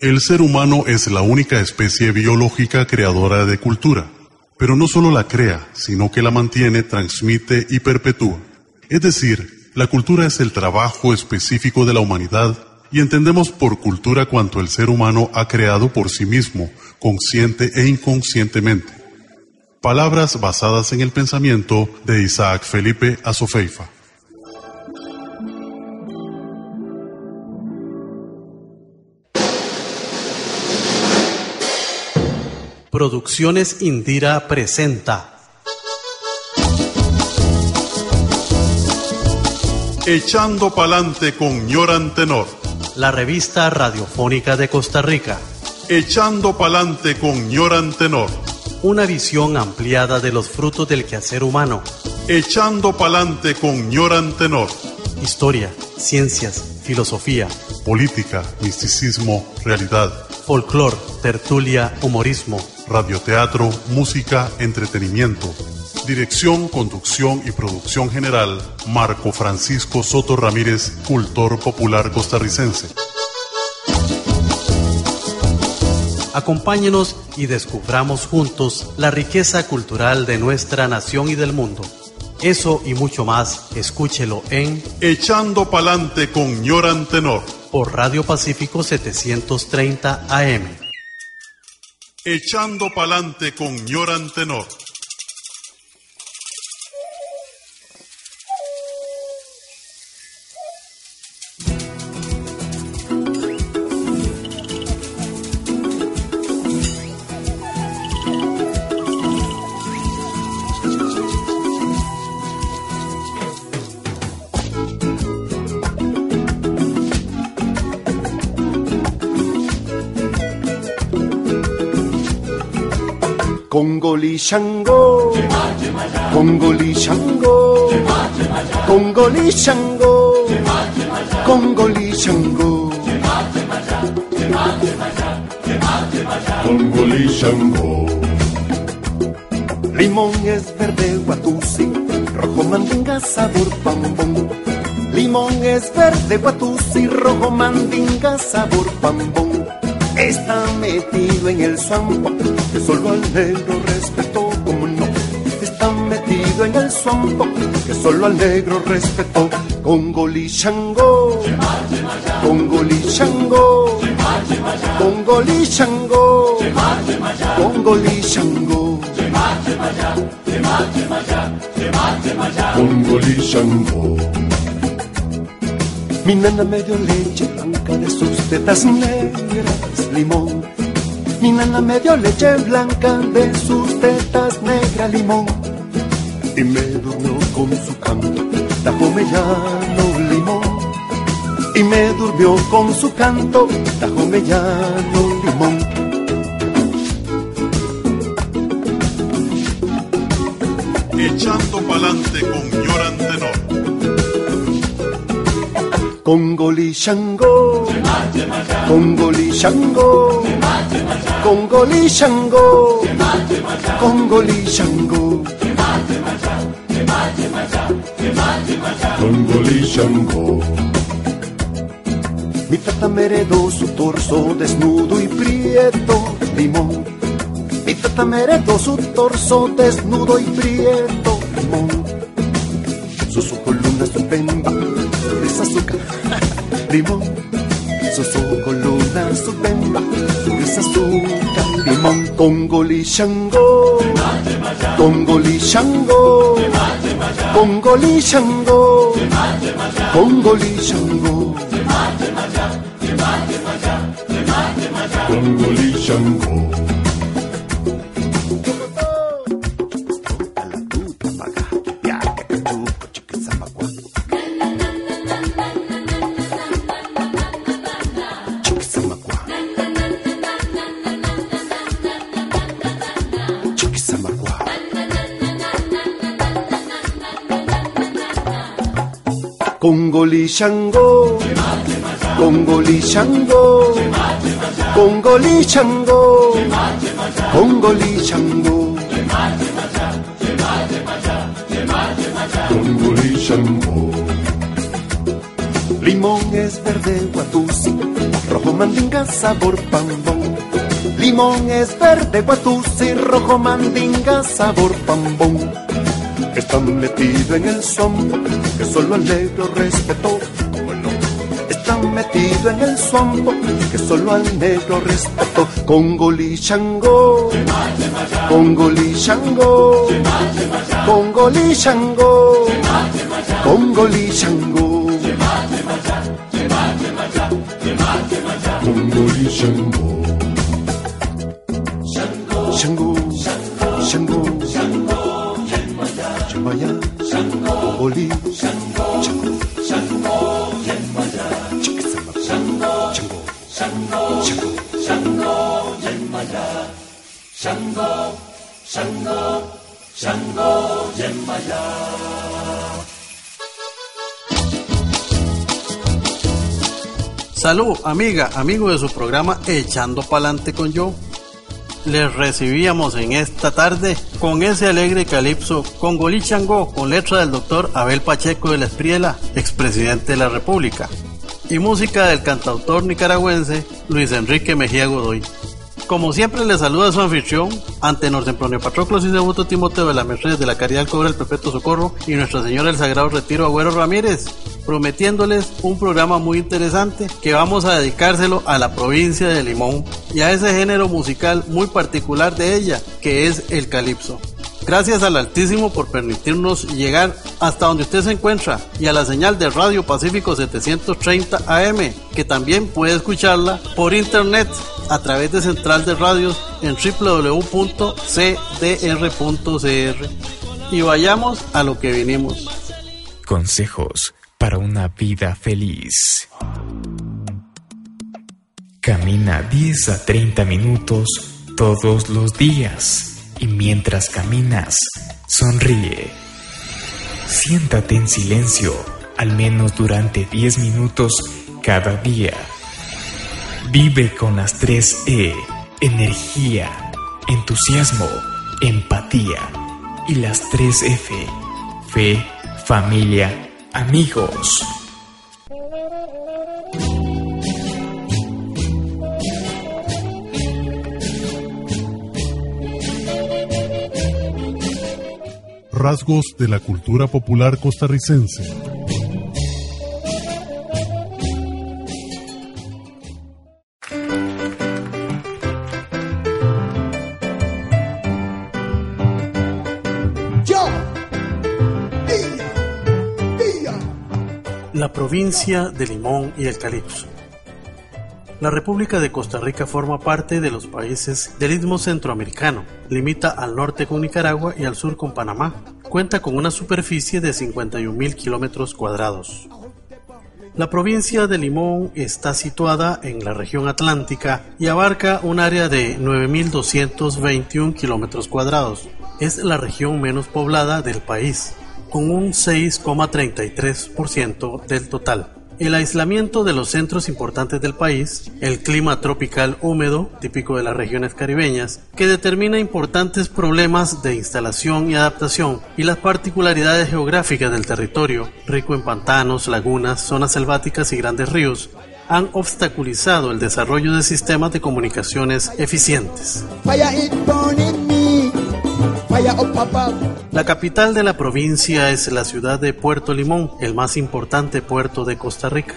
El ser humano es la única especie biológica creadora de cultura, pero no solo la crea, sino que la mantiene, transmite y perpetúa. Es decir, la cultura es el trabajo específico de la humanidad y entendemos por cultura cuanto el ser humano ha creado por sí mismo, consciente e inconscientemente. Palabras basadas en el pensamiento de Isaac Felipe Azofeifa. Producciones Indira presenta Echando Palante con Ñoran Tenor. la revista radiofónica de Costa Rica, Echando Palante con Ñoran Tenor. una visión ampliada de los frutos del quehacer humano, Echando Palante con Ñoran Tenor. historia, ciencias, filosofía, Política, misticismo, realidad, folclor, tertulia, humorismo, radioteatro, música, entretenimiento. Dirección, conducción y producción general, Marco Francisco Soto Ramírez, cultor popular costarricense. Acompáñenos y descubramos juntos la riqueza cultural de nuestra nación y del mundo. Eso y mucho más, escúchelo en Echando Palante con Ñoran Tenor. Por Radio Pacífico 730 AM. Echando Palante con Ñoran Tenor. Congoli Shango, Congoli Shango, Congoli Shango, Shango, Shango. Limón es verde guatusi, rojo mandinga sabor pambón. Limón es verde guatusi, rojo mandinga sabor pambón. Está metido en el swamp, que solo al negro respetó, como no. Está metido en el swamp, que solo al negro respetó. Congoli Shango, Congoli Shango, Congoli Shango, Congoli Shango. Shango. Mi nana me dio leche blanca de sus tetas negras, limón. Mi nana me dio leche blanca de sus tetas negras, limón. Y me durmió con su canto, tajo mellano, limón. Y me durmió con su canto, tajo mellano, limón. Echando Palante con Ñoran Tenor. Congoli Shango, Congoli Shango, Congoli Shango, Congoli Shango, Congoli Shango. Mi tata me heredó su torso desnudo y prieto, limón. Mi tata me heredó su torso desnudo y prieto, limón. Sus estupenda, es azúcar, limón. Sus ojos luna estupenda, es azúcar, limón. Congoli Shango, Congoli Shango, Congoli Shango, Congoli Shango. Congoli Shango. Congoli Shango, Congoli Shango, Congoli Shango, Shango, Shango. Limón es verde guatusi, rojo mandinga sabor pambón. Limón es verde, guatusi, rojo mandinga sabor pambón. Está metido en el son que solo el negro respetó. Bueno, está metido en el swamp que solo al negro respetó. Shango, Congoli Shango, Congoli Shango, Congoli Shango. Congoli Shango. Shango, Congoli, Shango, Shango, Shango, Shango. Salud, amiga, amigo de su programa Echando Pa'lante con yo. Les recibíamos en esta tarde con ese alegre calipso con Golí Changó, con letra del doctor Abel Pacheco de la Espriela, expresidente de la República, y música del cantautor nicaragüense Luis Enrique Mejía Godoy. Como siempre le saluda su anfitrión, ante Tempranio Patroclos y Debuto Timoteo de la Mercedes de la Caridad del Cobre del Perpetuo Socorro y Nuestra Señora del Sagrado Retiro Agüero Ramírez, prometiéndoles un programa muy interesante que vamos a dedicárselo a la provincia de Limón y a ese género musical muy particular de ella, que es el calipso. Gracias al Altísimo por permitirnos llegar hasta donde usted se encuentra y a la señal de Radio Pacífico 730 AM, que también puede escucharla por internet a través de Central de Radios en www.cdr.cr. Y vayamos a lo que vinimos. Consejos para una vida feliz. Camina 10 a 30 minutos todos los días y mientras caminas, sonríe. Siéntate en silencio al menos durante 10 minutos cada día. Vive con las 3 E, energía, entusiasmo, empatía y las 3 F, fe, familia, amigos. Rasgos de la cultura popular costarricense. Provincia de Limón y el Calipso. La República de Costa Rica forma parte de los países del Istmo Centroamericano. Limita al norte con Nicaragua y al sur con Panamá. Cuenta con una superficie de 51.000 kilómetros cuadrados. La provincia de Limón está situada en la región atlántica y abarca un área de 9.221 kilómetros cuadrados. Es la región menos poblada del país, con un 6,33% del total. El aislamiento de los centros importantes del país, el clima tropical húmedo, típico de las regiones caribeñas, que determina importantes problemas de instalación y adaptación, y las particularidades geográficas del territorio, rico en pantanos, lagunas, zonas selváticas y grandes ríos, han obstaculizado el desarrollo de sistemas de comunicaciones eficientes. La capital de la provincia es la ciudad de Puerto Limón, el más importante puerto de Costa Rica.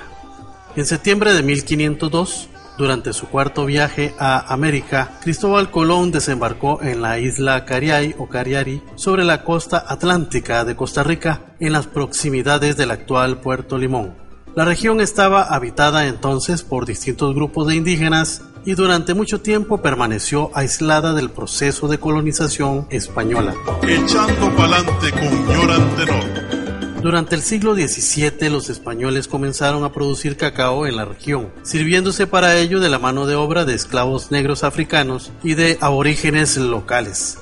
En septiembre de 1502, durante su cuarto viaje a América, Cristóbal Colón desembarcó en la isla Cariay o Cariari sobre la costa atlántica de Costa Rica en las proximidades del actual Puerto Limón. La región estaba habitada entonces por distintos grupos de indígenas y durante mucho tiempo permaneció aislada del proceso de colonización española. Echando pa'lante con Llorantenor. Durante el siglo XVII los españoles comenzaron a producir cacao en la región, sirviéndose para ello de la mano de obra de esclavos negros africanos y de aborígenes locales.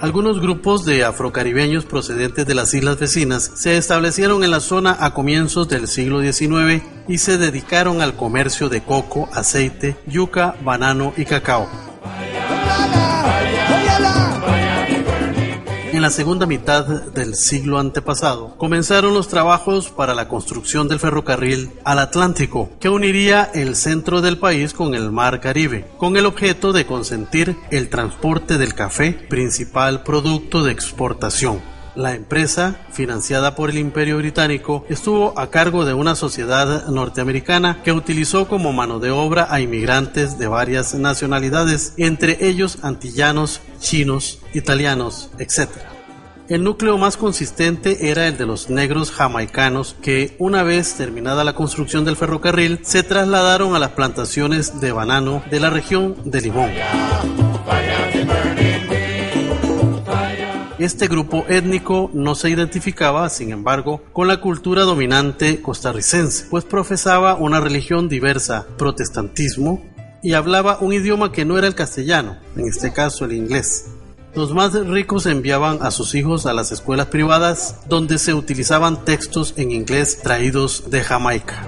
Algunos grupos de afrocaribeños procedentes de las islas vecinas se establecieron en la zona a comienzos del siglo XIX y se dedicaron al comercio de coco, aceite, yuca, banano y cacao. En la segunda mitad del siglo antepasado comenzaron los trabajos para la construcción del ferrocarril al Atlántico, que uniría el centro del país con el mar Caribe, con el objeto de consentir el transporte del café, principal producto de exportación. La empresa, financiada por el Imperio Británico, estuvo a cargo de una sociedad norteamericana que utilizó como mano de obra a inmigrantes de varias nacionalidades, entre ellos antillanos, chinos, italianos, etc. El núcleo más consistente era el de los negros jamaicanos que, una vez terminada la construcción del ferrocarril, se trasladaron a las plantaciones de banano de la región de Limón. Este grupo étnico no se identificaba, sin embargo, con la cultura dominante costarricense, pues profesaba una religión diversa, protestantismo, y hablaba un idioma que no era el castellano, en este caso el inglés. Los más ricos enviaban a sus hijos a las escuelas privadas donde se utilizaban textos en inglés traídos de Jamaica.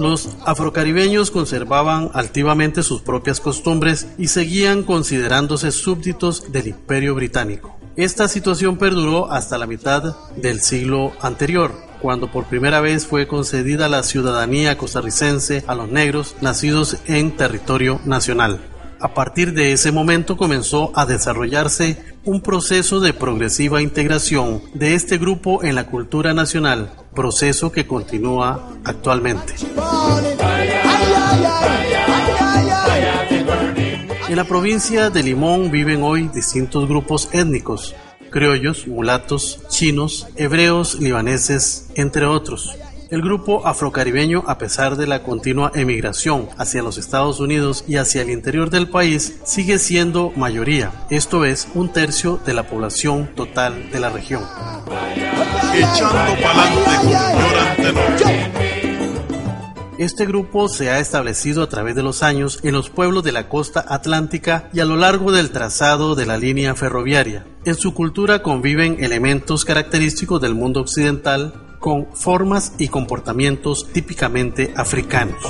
Los afrocaribeños conservaban altivamente sus propias costumbres y seguían considerándose súbditos del imperio británico. Esta situación perduró hasta la mitad del siglo anterior, cuando por primera vez fue concedida la ciudadanía costarricense a los negros nacidos en territorio nacional. A partir de ese momento comenzó a desarrollarse un proceso de progresiva integración de este grupo en la cultura nacional, proceso que continúa actualmente. En la provincia de Limón viven hoy distintos grupos étnicos, criollos, mulatos, chinos, hebreos, libaneses, entre otros. El grupo afrocaribeño, a pesar de la continua emigración hacia los Estados Unidos y hacia el interior del país, sigue siendo mayoría, esto es, un tercio de la población total de la región. Este grupo se ha establecido a través de los años en los pueblos de la costa atlántica y a lo largo del trazado de la línea ferroviaria. En su cultura conviven elementos característicos del mundo occidental, con formas y comportamientos típicamente africanos.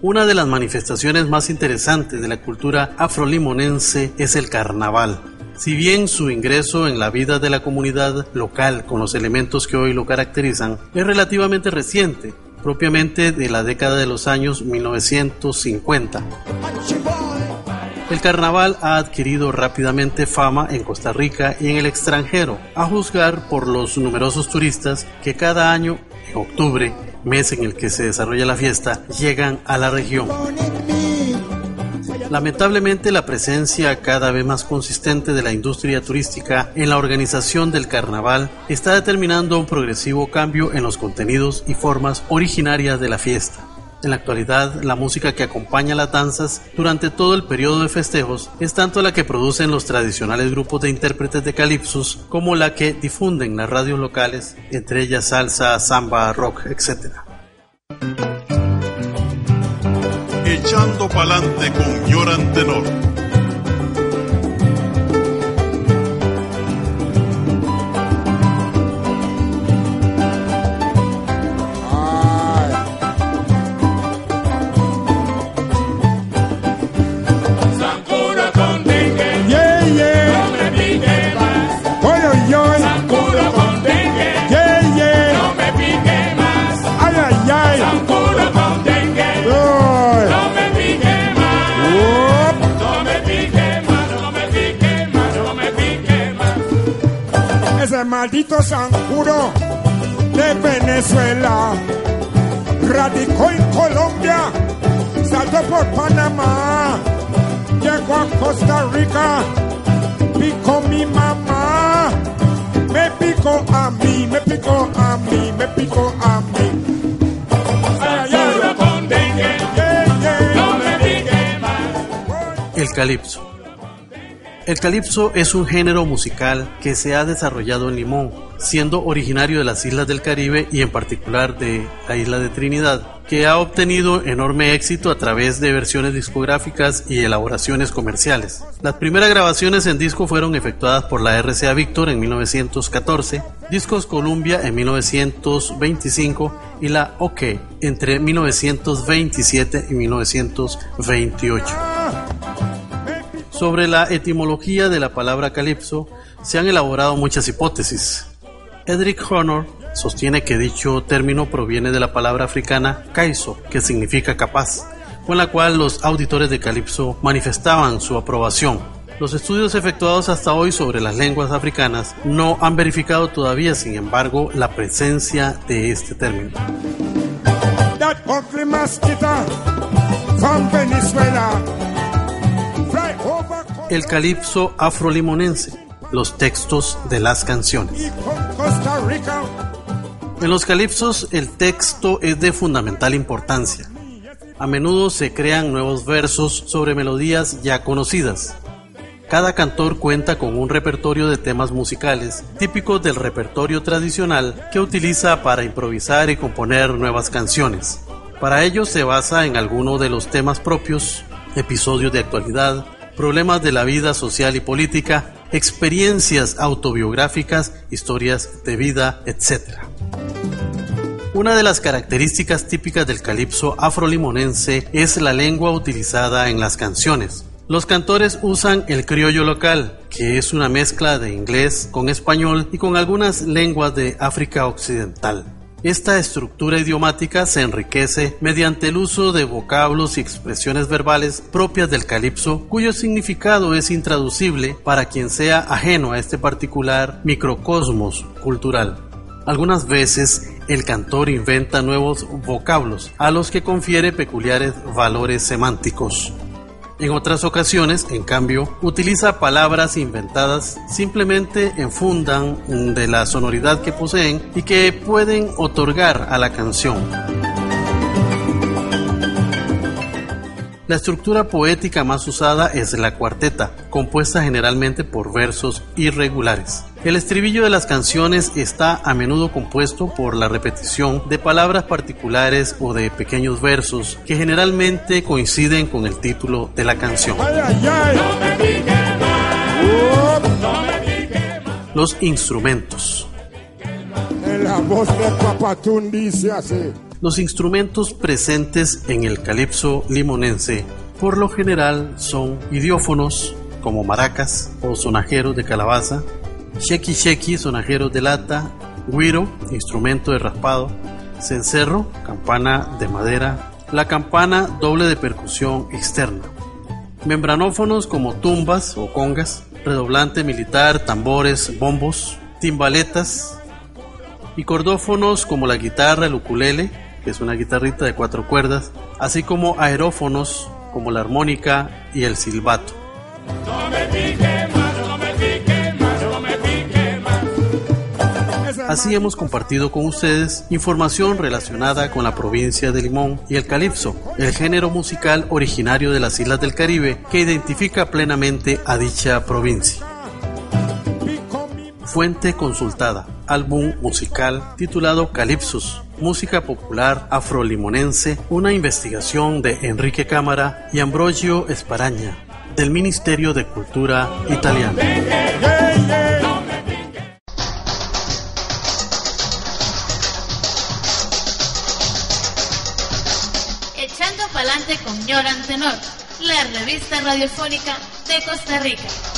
Una de las manifestaciones más interesantes de la cultura afrolimonense es el carnaval. Si bien su ingreso en la vida de la comunidad local con los elementos que hoy lo caracterizan es relativamente reciente, propiamente de la década de los años 1950. El carnaval ha adquirido rápidamente fama en Costa Rica y en el extranjero, a juzgar por los numerosos turistas que cada año, en octubre, mes en el que se desarrolla la fiesta, llegan a la región. Lamentablemente la presencia cada vez más consistente de la industria turística en la organización del carnaval está determinando un progresivo cambio en los contenidos y formas originarias de la fiesta. En la actualidad, la música que acompaña las danzas durante todo el periodo de festejos es tanto la que producen los tradicionales grupos de intérpretes de calipsos como la que difunden las radios locales, entre ellas salsa, samba, rock, etc. Echando pa'lante con Yoran Tenor. Maldito Sanjuro de Venezuela. Radicó en Colombia, saltó por Panamá, llegó a Costa Rica, picó mi mamá, me picó a mí, me picó a mí, me picó a mí. El calipso. El calipso es un género musical que se ha desarrollado en Limón, siendo originario de las islas del Caribe y en particular de la isla de Trinidad. que ha obtenido enorme éxito a través de versiones discográficas y elaboraciones comerciales. Las primeras grabaciones en disco fueron efectuadas por la RCA Victor en 1914, Discos Columbia en 1925 y la OK entre 1927 y 1928. Sobre la etimología de la palabra calipso se han elaborado muchas hipótesis. Edric Honor sostiene que dicho término proviene de la palabra africana kaiso, que significa capaz, con la cual los auditores de calipso manifestaban su aprobación. Los estudios efectuados hasta hoy sobre las lenguas africanas no han verificado todavía, sin embargo, la presencia de este término. El calipso afrolimonense, los textos de las canciones. En los calipsos el texto es de fundamental importancia. A menudo se crean nuevos versos sobre melodías ya conocidas. Cada cantor cuenta con un repertorio de temas musicales típicos del repertorio tradicional que utiliza para improvisar y componer nuevas canciones. Para ello se basa en alguno de los temas propios, episodios de actualidad, problemas de la vida social y política, experiencias autobiográficas, historias de vida, etc. Una de las características típicas del calipso afrolimonense es la lengua utilizada en las canciones. Los cantores usan el criollo local, que es una mezcla de inglés con español y con algunas lenguas de África Occidental. Esta estructura idiomática se enriquece mediante el uso de vocablos y expresiones verbales propias del calipso, cuyo significado es intraducible para quien sea ajeno a este particular microcosmos cultural. Algunas veces el cantor inventa nuevos vocablos a los que confiere peculiares valores semánticos. En otras ocasiones, en cambio, utiliza palabras inventadas simplemente enfundan de la sonoridad que poseen y que pueden otorgar a la canción. La estructura poética más usada es la cuarteta, compuesta generalmente por versos irregulares. El estribillo de las canciones está a menudo compuesto por la repetición de palabras particulares o de pequeños versos que generalmente coinciden con el título de la canción. Los instrumentos. La voz de dice así. Los instrumentos presentes en el calipso limonense por lo general son idiófonos como maracas o sonajeros de calabaza, sheki sheki, sonajeros de lata, guiro, instrumento de raspado, cencerro, campana de madera, la campana doble de percusión externa, membranófonos como tumbas o congas, redoblante militar, tambores, bombos, timbaletas y cordófonos como la guitarra, el ukulele, que es una guitarrita de cuatro cuerdas, así como aerófonos como la armónica y el silbato. Así hemos compartido con ustedes información relacionada con la provincia de Limón y el calipso, el género musical originario de las islas del Caribe que identifica plenamente a dicha provincia. Fuente consultada, álbum musical titulado Calipsus, música popular afrolimonense, una investigación de Enrique Cámara y Ambrogio Esparaña, del Ministerio de Cultura italiano. Echando pa'lante con Yoran Tenor, la revista radiofónica de Costa Rica.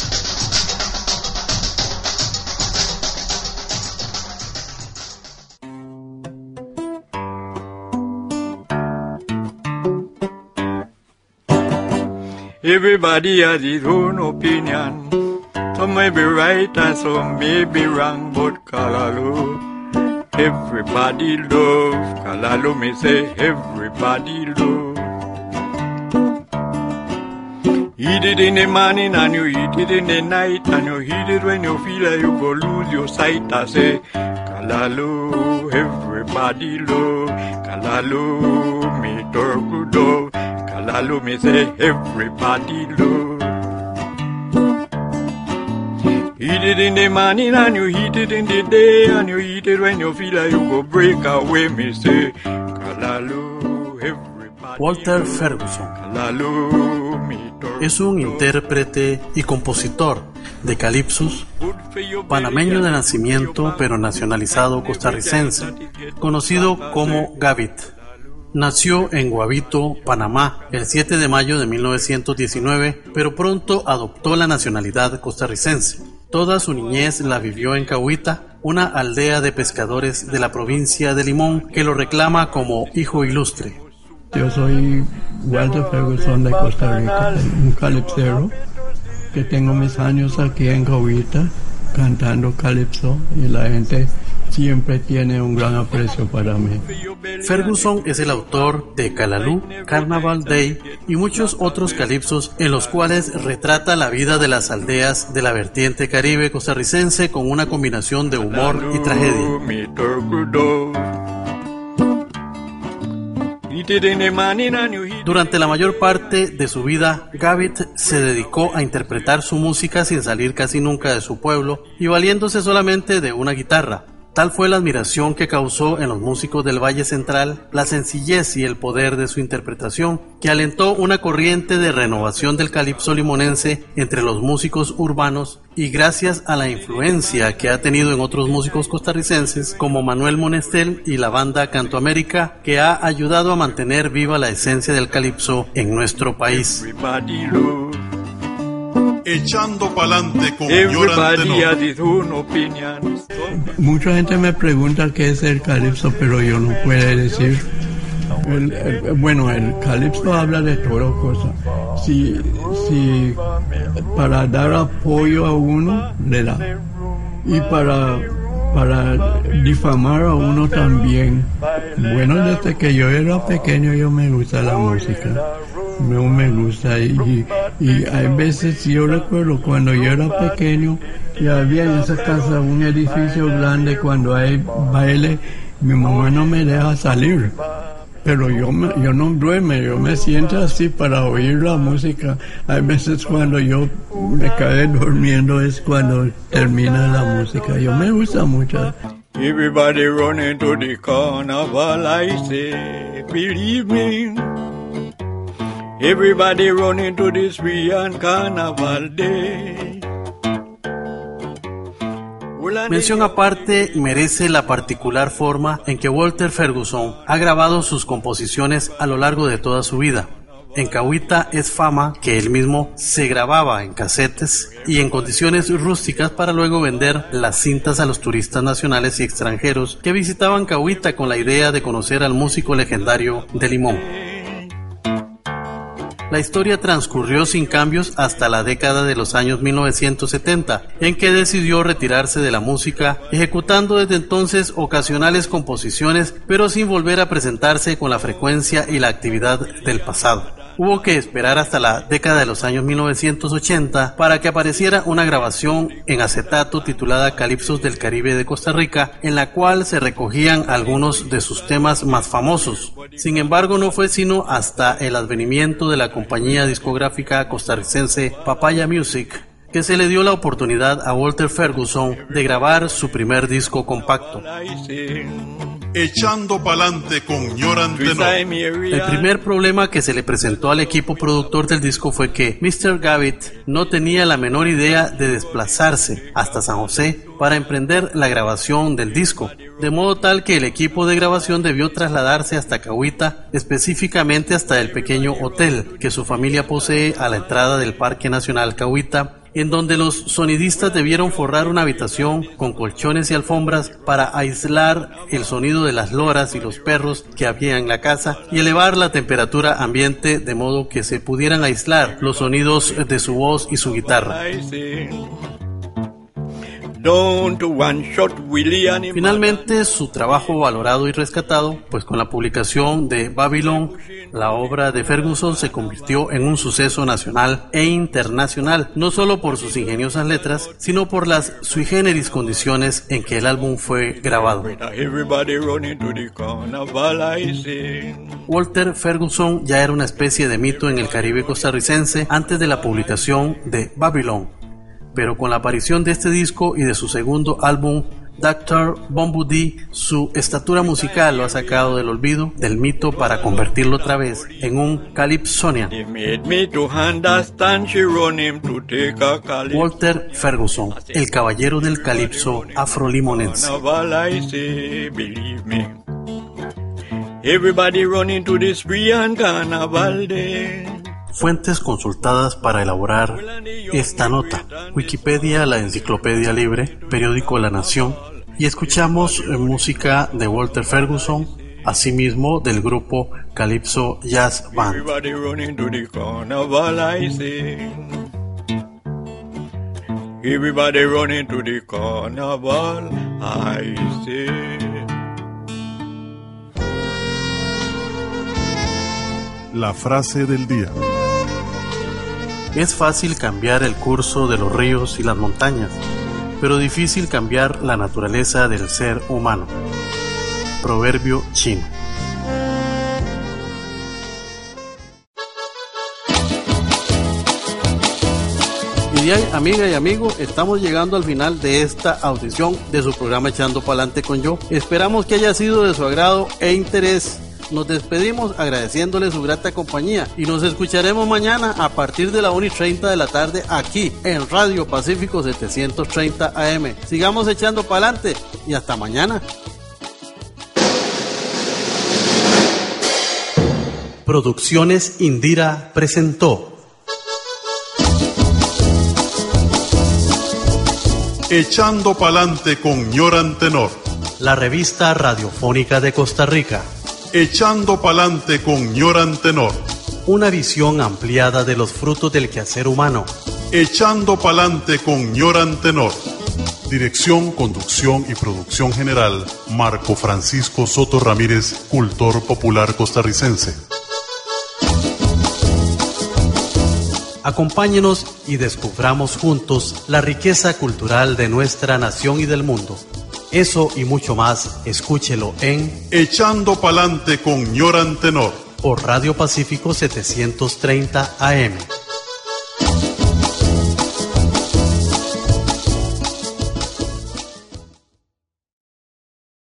Everybody has his own opinion. Some may be right and some may be wrong, but Kalalu. Everybody love. Kalalu me say everybody love. Eat it in the morning and you eat it in the night and you eat it when you feel like you go lose your sight. I say, Kalalu, everybody love. Kalalu, me talk good Kalalu me say everybody love. Eat it in the morning and you eat it in the day and you eat it when you feel like you go break away. Me say Kalalu. Walter Ferguson es un intérprete y compositor de calipsos, panameño de nacimiento pero nacionalizado costarricense, conocido como Gavit. Nació en Guavito, Panamá, el 7 de mayo de 1919, pero pronto adoptó la nacionalidad costarricense. Toda su niñez la vivió en Cahuita, una aldea de pescadores de la provincia de Limón que lo reclama como hijo ilustre. Yo soy Walter Ferguson de Costa Rica, un calipsero que tengo mis años aquí en Cahuita cantando calipso y la gente siempre tiene un gran aprecio para mí. Ferguson es el autor de Calalú, Carnaval Day y muchos otros calipsos en los cuales retrata la vida de las aldeas de la vertiente caribe costarricense con una combinación de humor y tragedia. Durante la mayor parte de su vida, Gavit se dedicó a interpretar su música sin salir casi nunca de su pueblo y valiéndose solamente de una guitarra. Tal fue la admiración que causó en los músicos del Valle Central la sencillez y el poder de su interpretación, que alentó una corriente de renovación del calipso limonense entre los músicos urbanos y gracias a la influencia que ha tenido en otros músicos costarricenses como Manuel Monestel y la banda Canto América, que ha ayudado a mantener viva la esencia del calipso en nuestro país. Echando pa'lante con Mucha gente me pregunta qué es el calipso, pero yo no puedo decir. bueno, el calipso habla de todas cosas. Si, si para dar apoyo a uno, le da. Y para, para difamar a uno también. Bueno, desde que yo era pequeño yo me gusta la música no me gusta y, y hay veces yo recuerdo cuando yo era pequeño y había en esa casa un edificio grande cuando hay baile mi mamá no me deja salir. Pero yo yo no duermo yo me siento así para oír la música. Hay veces cuando yo me cae durmiendo es cuando termina la música. Yo me gusta mucho. Everybody running to the carnival, I say, believe me. Everybody running to day. Mención aparte merece la particular forma en que Walter Ferguson ha grabado sus composiciones a lo largo de toda su vida. En Cahuita es fama que él mismo se grababa en casetes y en condiciones rústicas para luego vender las cintas a los turistas nacionales y extranjeros que visitaban Cahuita con la idea de conocer al músico legendario de Limón. La historia transcurrió sin cambios hasta la década de los años 1970, en que decidió retirarse de la música, ejecutando desde entonces ocasionales composiciones, pero sin volver a presentarse con la frecuencia y la actividad del pasado hubo que esperar hasta la década de los años 1980 para que apareciera una grabación en acetato titulada Calipsos del Caribe de Costa Rica, en la cual se recogían algunos de sus temas más famosos. Sin embargo, no fue sino hasta el advenimiento de la compañía discográfica costarricense Papaya Music que se le dio la oportunidad a Walter Ferguson de grabar su primer disco compacto. Echando pa'lante con El primer problema que se le presentó al equipo productor del disco fue que Mr. Gavitt no tenía la menor idea de desplazarse hasta San José para emprender la grabación del disco, de modo tal que el equipo de grabación debió trasladarse hasta Cahuita, específicamente hasta el pequeño hotel que su familia posee a la entrada del Parque Nacional Cahuita en donde los sonidistas debieron forrar una habitación con colchones y alfombras para aislar el sonido de las loras y los perros que había en la casa y elevar la temperatura ambiente de modo que se pudieran aislar los sonidos de su voz y su guitarra. Finalmente, su trabajo valorado y rescatado, pues con la publicación de Babylon, la obra de Ferguson se convirtió en un suceso nacional e internacional, no solo por sus ingeniosas letras, sino por las sui generis condiciones en que el álbum fue grabado. Walter Ferguson ya era una especie de mito en el Caribe costarricense antes de la publicación de Babylon pero con la aparición de este disco y de su segundo álbum, Dr. Bombudi su estatura musical lo ha sacado del olvido, del mito, para convertirlo otra vez en un calypsonian. Walter Ferguson, el caballero del calipso afrolimonense. Everybody running to this free carnaval Fuentes consultadas para elaborar esta nota. Wikipedia, la Enciclopedia Libre, periódico La Nación. Y escuchamos eh, música de Walter Ferguson, asimismo del grupo Calypso Jazz Band. Everybody running to the carnival, I La frase del día. Es fácil cambiar el curso de los ríos y las montañas, pero difícil cambiar la naturaleza del ser humano. Proverbio chino. Amiga y amigo, estamos llegando al final de esta audición de su programa Echando Pa'lante con Yo. Esperamos que haya sido de su agrado e interés. Nos despedimos agradeciéndole su grata compañía y nos escucharemos mañana a partir de la 1 y 30 de la tarde aquí en Radio Pacífico 730 AM. Sigamos echando para adelante y hasta mañana. Producciones Indira presentó. Echando Palante con Ñoran Tenor. La revista radiofónica de Costa Rica. Echando Palante con Ñoran Tenor. Una visión ampliada de los frutos del quehacer humano. Echando Palante con Ñoran Tenor. Dirección, conducción y producción general, Marco Francisco Soto Ramírez, cultor popular costarricense. Acompáñenos y descubramos juntos la riqueza cultural de nuestra nación y del mundo. Eso y mucho más, escúchelo en Echando Palante con Ñoran Tenor por Radio Pacífico 730 AM.